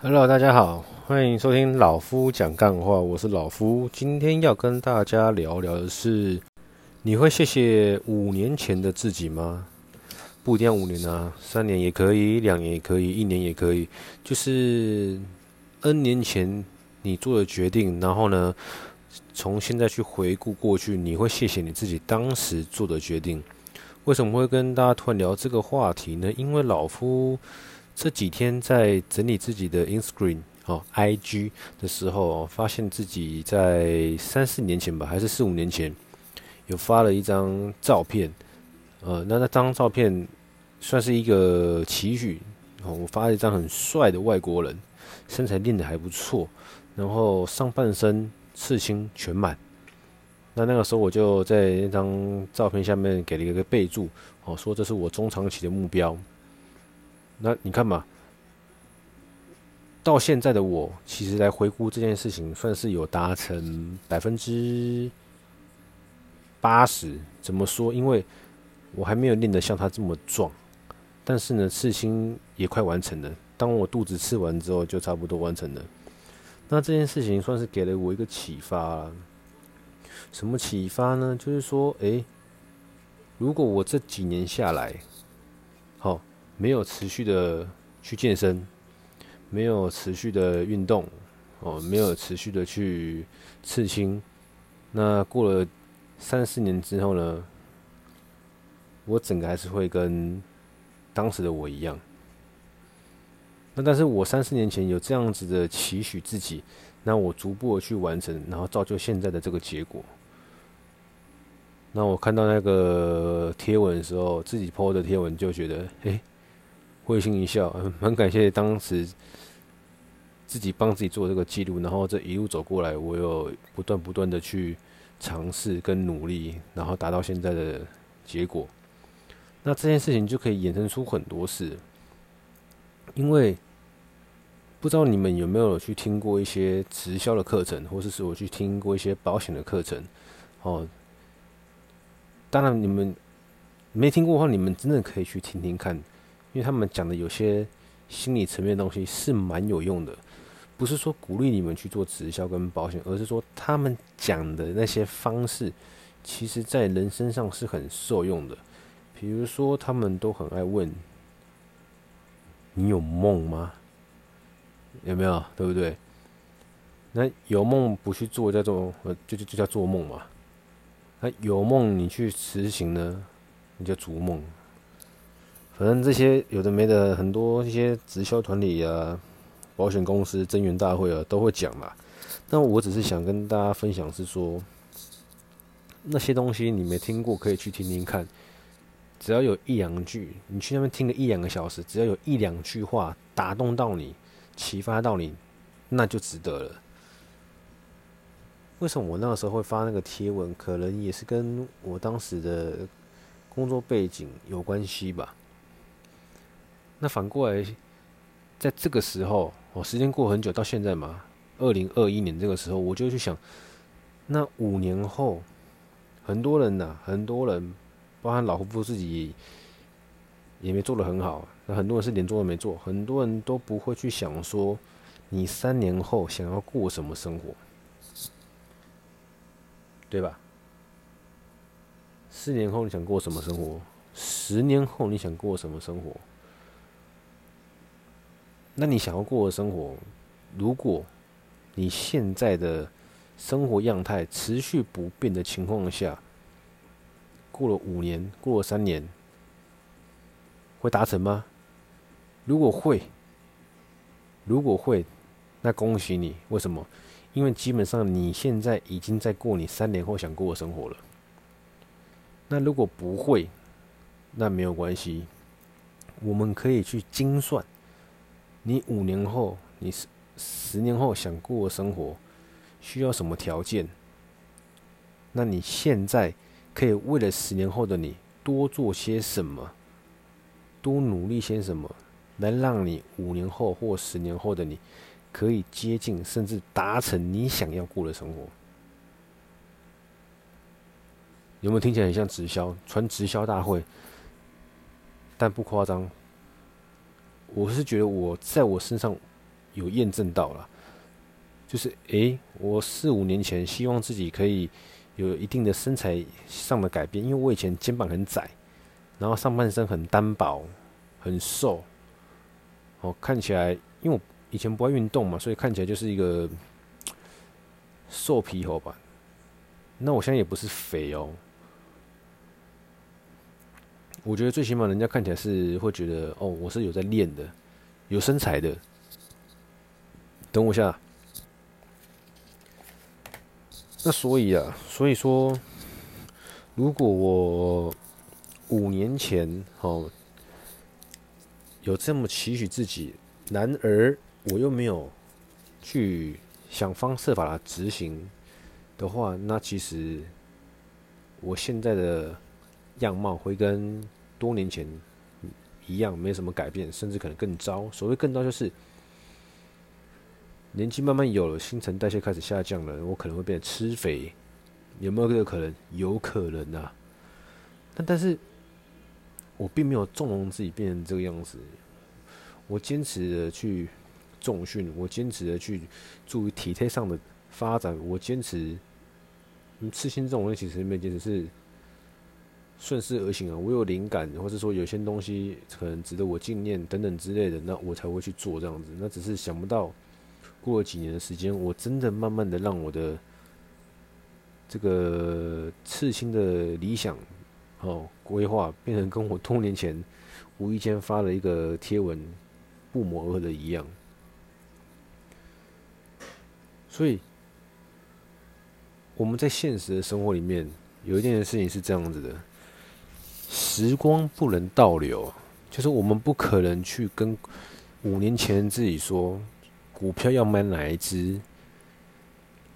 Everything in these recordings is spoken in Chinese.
Hello，大家好，欢迎收听老夫讲干话，我是老夫。今天要跟大家聊聊的是，你会谢谢五年前的自己吗？不一定要五年啊，三年也可以，两年也可以，一年也可以。就是 N 年前你做的决定，然后呢，从现在去回顾过去，你会谢谢你自己当时做的决定。为什么会跟大家突然聊这个话题呢？因为老夫。这几天在整理自己的 Instagram 哦，IG 的时候，发现自己在三四年前吧，还是四五年前，有发了一张照片。呃，那那张照片算是一个期许。我发了一张很帅的外国人，身材练得还不错，然后上半身刺青全满。那那个时候我就在那张照片下面给了一个备注，哦，说这是我中长期的目标。那你看嘛，到现在的我，其实来回顾这件事情，算是有达成百分之八十。怎么说？因为我还没有练得像他这么壮，但是呢，刺青也快完成了。当我肚子刺完之后，就差不多完成了。那这件事情算是给了我一个启发。什么启发呢？就是说，诶，如果我这几年下来，没有持续的去健身，没有持续的运动，哦，没有持续的去刺青。那过了三四年之后呢，我整个还是会跟当时的我一样。那但是我三四年前有这样子的期许自己，那我逐步的去完成，然后造就现在的这个结果。那我看到那个贴文的时候，自己 po 的贴文就觉得，诶。会心一笑，很感谢当时自己帮自己做这个记录，然后这一路走过来，我有不断不断的去尝试跟努力，然后达到现在的结果。那这件事情就可以衍生出很多事，因为不知道你们有没有去听过一些直销的课程，或者是我去听过一些保险的课程。哦，当然你们没听过的话，你们真的可以去听听看。因为他们讲的有些心理层面的东西是蛮有用的，不是说鼓励你们去做直销跟保险，而是说他们讲的那些方式，其实在人身上是很受用的。比如说，他们都很爱问：“你有梦吗？有没有？对不对？那有梦不去做叫做呃，就就就叫做梦嘛。那有梦你去实行呢，你就逐梦。”反正这些有的没的，很多一些直销团体啊、保险公司增员大会啊，都会讲嘛。那我只是想跟大家分享是说，那些东西你没听过，可以去听听看。只要有一两句，你去那边听个一两个小时，只要有一两句话打动到你、启发到你，那就值得了。为什么我那个时候会发那个贴文？可能也是跟我当时的工作背景有关系吧。那反过来，在这个时候，哦，时间过很久，到现在嘛，二零二一年这个时候，我就去想，那五年后，很多人呐、很多人，包含老夫妇自己，也没做得很好。那很多人是连做都没做，很多人都不会去想说，你三年后想要过什么生活，对吧？四年后你想过什么生活？十年后你想过什么生活？那你想要过的生活，如果你现在的生活样态持续不变的情况下，过了五年，过了三年，会达成吗？如果会，如果会，那恭喜你。为什么？因为基本上你现在已经在过你三年后想过的生活了。那如果不会，那没有关系，我们可以去精算。你五年后，你十十年后想过的生活，需要什么条件？那你现在可以为了十年后的你多做些什么，多努力些什么，来让你五年后或十年后的你可以接近甚至达成你想要过的生活？有没有听起来很像直销？传直销大会，但不夸张。我是觉得我在我身上有验证到了，就是诶、我四五年前希望自己可以有一定的身材上的改变，因为我以前肩膀很窄，然后上半身很单薄，很瘦，哦，看起来，因为我以前不爱运动嘛，所以看起来就是一个瘦皮猴吧。那我现在也不是肥哦。我觉得最起码人家看起来是会觉得哦，我是有在练的，有身材的。等我一下。那所以啊，所以说，如果我五年前哦有这么期许自己，然而我又没有去想方设法的执行的话，那其实我现在的样貌会跟多年前一样，没什么改变，甚至可能更糟。所谓更糟，就是年纪慢慢有了，新陈代谢开始下降了，我可能会变得吃肥。有没有这个可能？有可能啊。但但是，我并没有纵容自己变成这个样子。我坚持的去重训，我坚持的去注意体态上的发展，我坚持。嗯，刺青这种东西其实没坚持是。顺势而行啊！我有灵感，或者说有些东西可能值得我纪念等等之类的，那我才会去做这样子。那只是想不到，过了几年的时间，我真的慢慢的让我的这个刺青的理想哦规划，变成跟我多年前无意间发了一个贴文不谋而合的一样。所以我们在现实的生活里面，有一件事情是这样子的。时光不能倒流，就是我们不可能去跟五年前自己说，股票要买哪一支，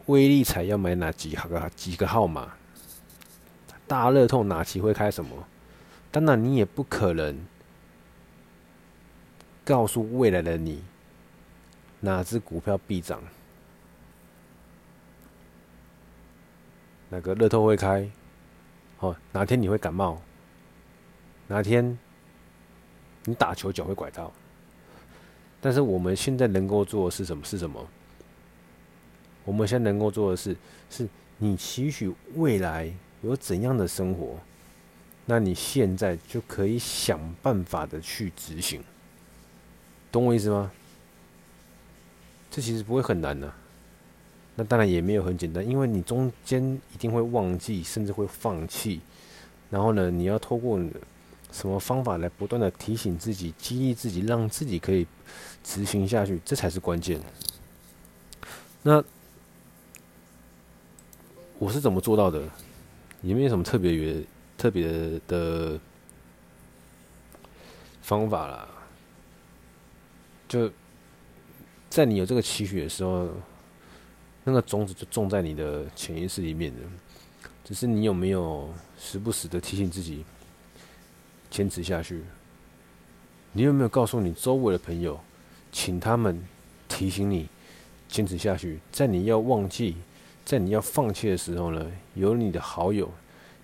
威力彩要买哪几个几个号码，大乐透哪期会开什么？当然，你也不可能告诉未来的你，哪只股票必涨，哪个乐透会开，哦，哪天你会感冒。哪天你打球脚会拐到？但是我们现在能够做的是什么？是什么？我们现在能够做的是，是你期许未来有怎样的生活，那你现在就可以想办法的去执行，懂我意思吗？这其实不会很难的，那当然也没有很简单，因为你中间一定会忘记，甚至会放弃，然后呢，你要透过。什么方法来不断的提醒自己、激励自己，让自己可以执行下去，这才是关键。那我是怎么做到的？也没有什么特别、特别的方法啦。就在你有这个期许的时候，那个种子就种在你的潜意识里面的，只是你有没有时不时的提醒自己。坚持下去。你有没有告诉你周围的朋友，请他们提醒你坚持下去？在你要忘记、在你要放弃的时候呢，有你的好友，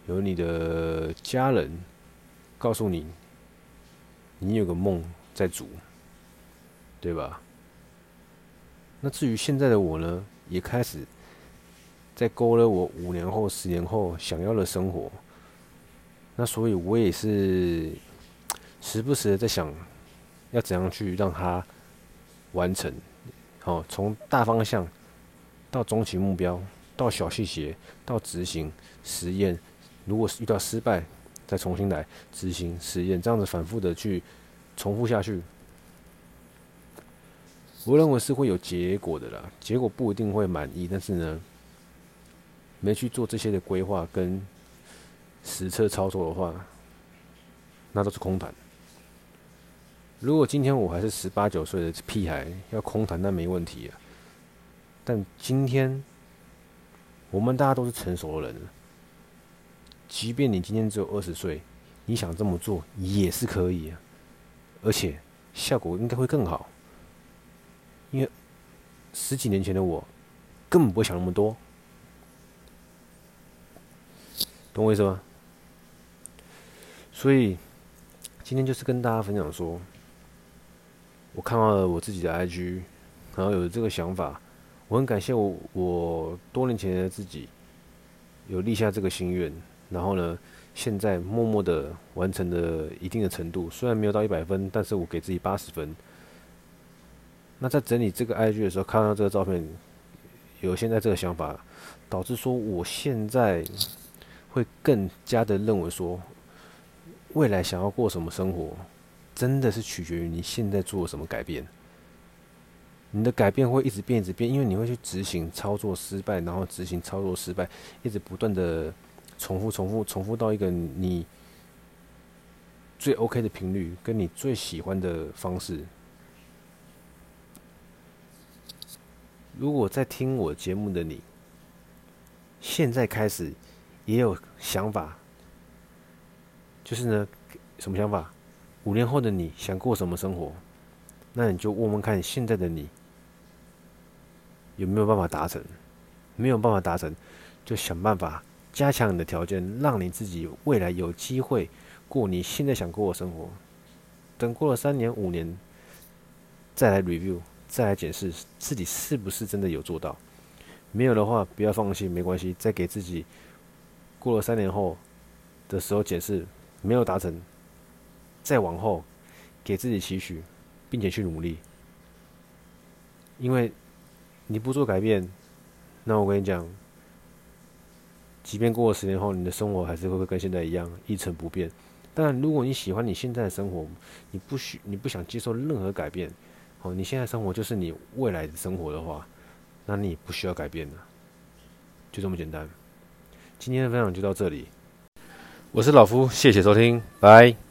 有你的家人，告诉你，你有个梦在煮，对吧？那至于现在的我呢，也开始在勾勒我五年后、十年后想要的生活。那所以，我也是时不时的在想，要怎样去让它完成。好，从大方向到终极目标，到小细节，到执行实验。如果遇到失败，再重新来执行实验，这样子反复的去重复下去。我认为是会有结果的啦。结果不一定会满意，但是呢，没去做这些的规划跟。实测操作的话，那都是空谈。如果今天我还是十八九岁的屁孩，要空谈那没问题啊。但今天我们大家都是成熟的人了，即便你今天只有二十岁，你想这么做也是可以，而且效果应该会更好。因为十几年前的我根本不会想那么多，懂我意思吗？所以，今天就是跟大家分享说，我看到了我自己的 IG，然后有这个想法，我很感谢我我多年前的自己有立下这个心愿，然后呢，现在默默的完成了一定的程度，虽然没有到一百分，但是我给自己八十分。那在整理这个 IG 的时候，看到这个照片，有现在这个想法，导致说我现在会更加的认为说，未来想要过什么生活，真的是取决于你现在做了什么改变。你的改变会一直变，一直变，因为你会去执行操作失败，然后执行操作失败，一直不断的重复、重复、重复到一个你最 OK 的频率，跟你最喜欢的方式。如果在听我节目的你，现在开始也有想法，就是呢，什么想法？五年后的你想过什么生活？那你就问问看，现在的你有没有办法达成？没有办法达成，就想办法加强你的条件，让你自己未来有机会过你现在想过的生活。等过了三年、五年，再来 review。再来检视自己是不是真的有做到，没有的话不要放弃，没关系，再给自己过了三年后的时候检视，没有达成，再往后给自己期许，并且去努力，因为你不做改变，那我跟你讲，即便过了十年后，你的生活还是会跟现在一样一成不变。当然，如果你喜欢你现在的生活，你不需你不想接受任何改变。哦，你现在生活就是你未来的生活的话，那你不需要改变的，就这么简单。今天的分享就到这里，我是老夫，谢谢收听，拜。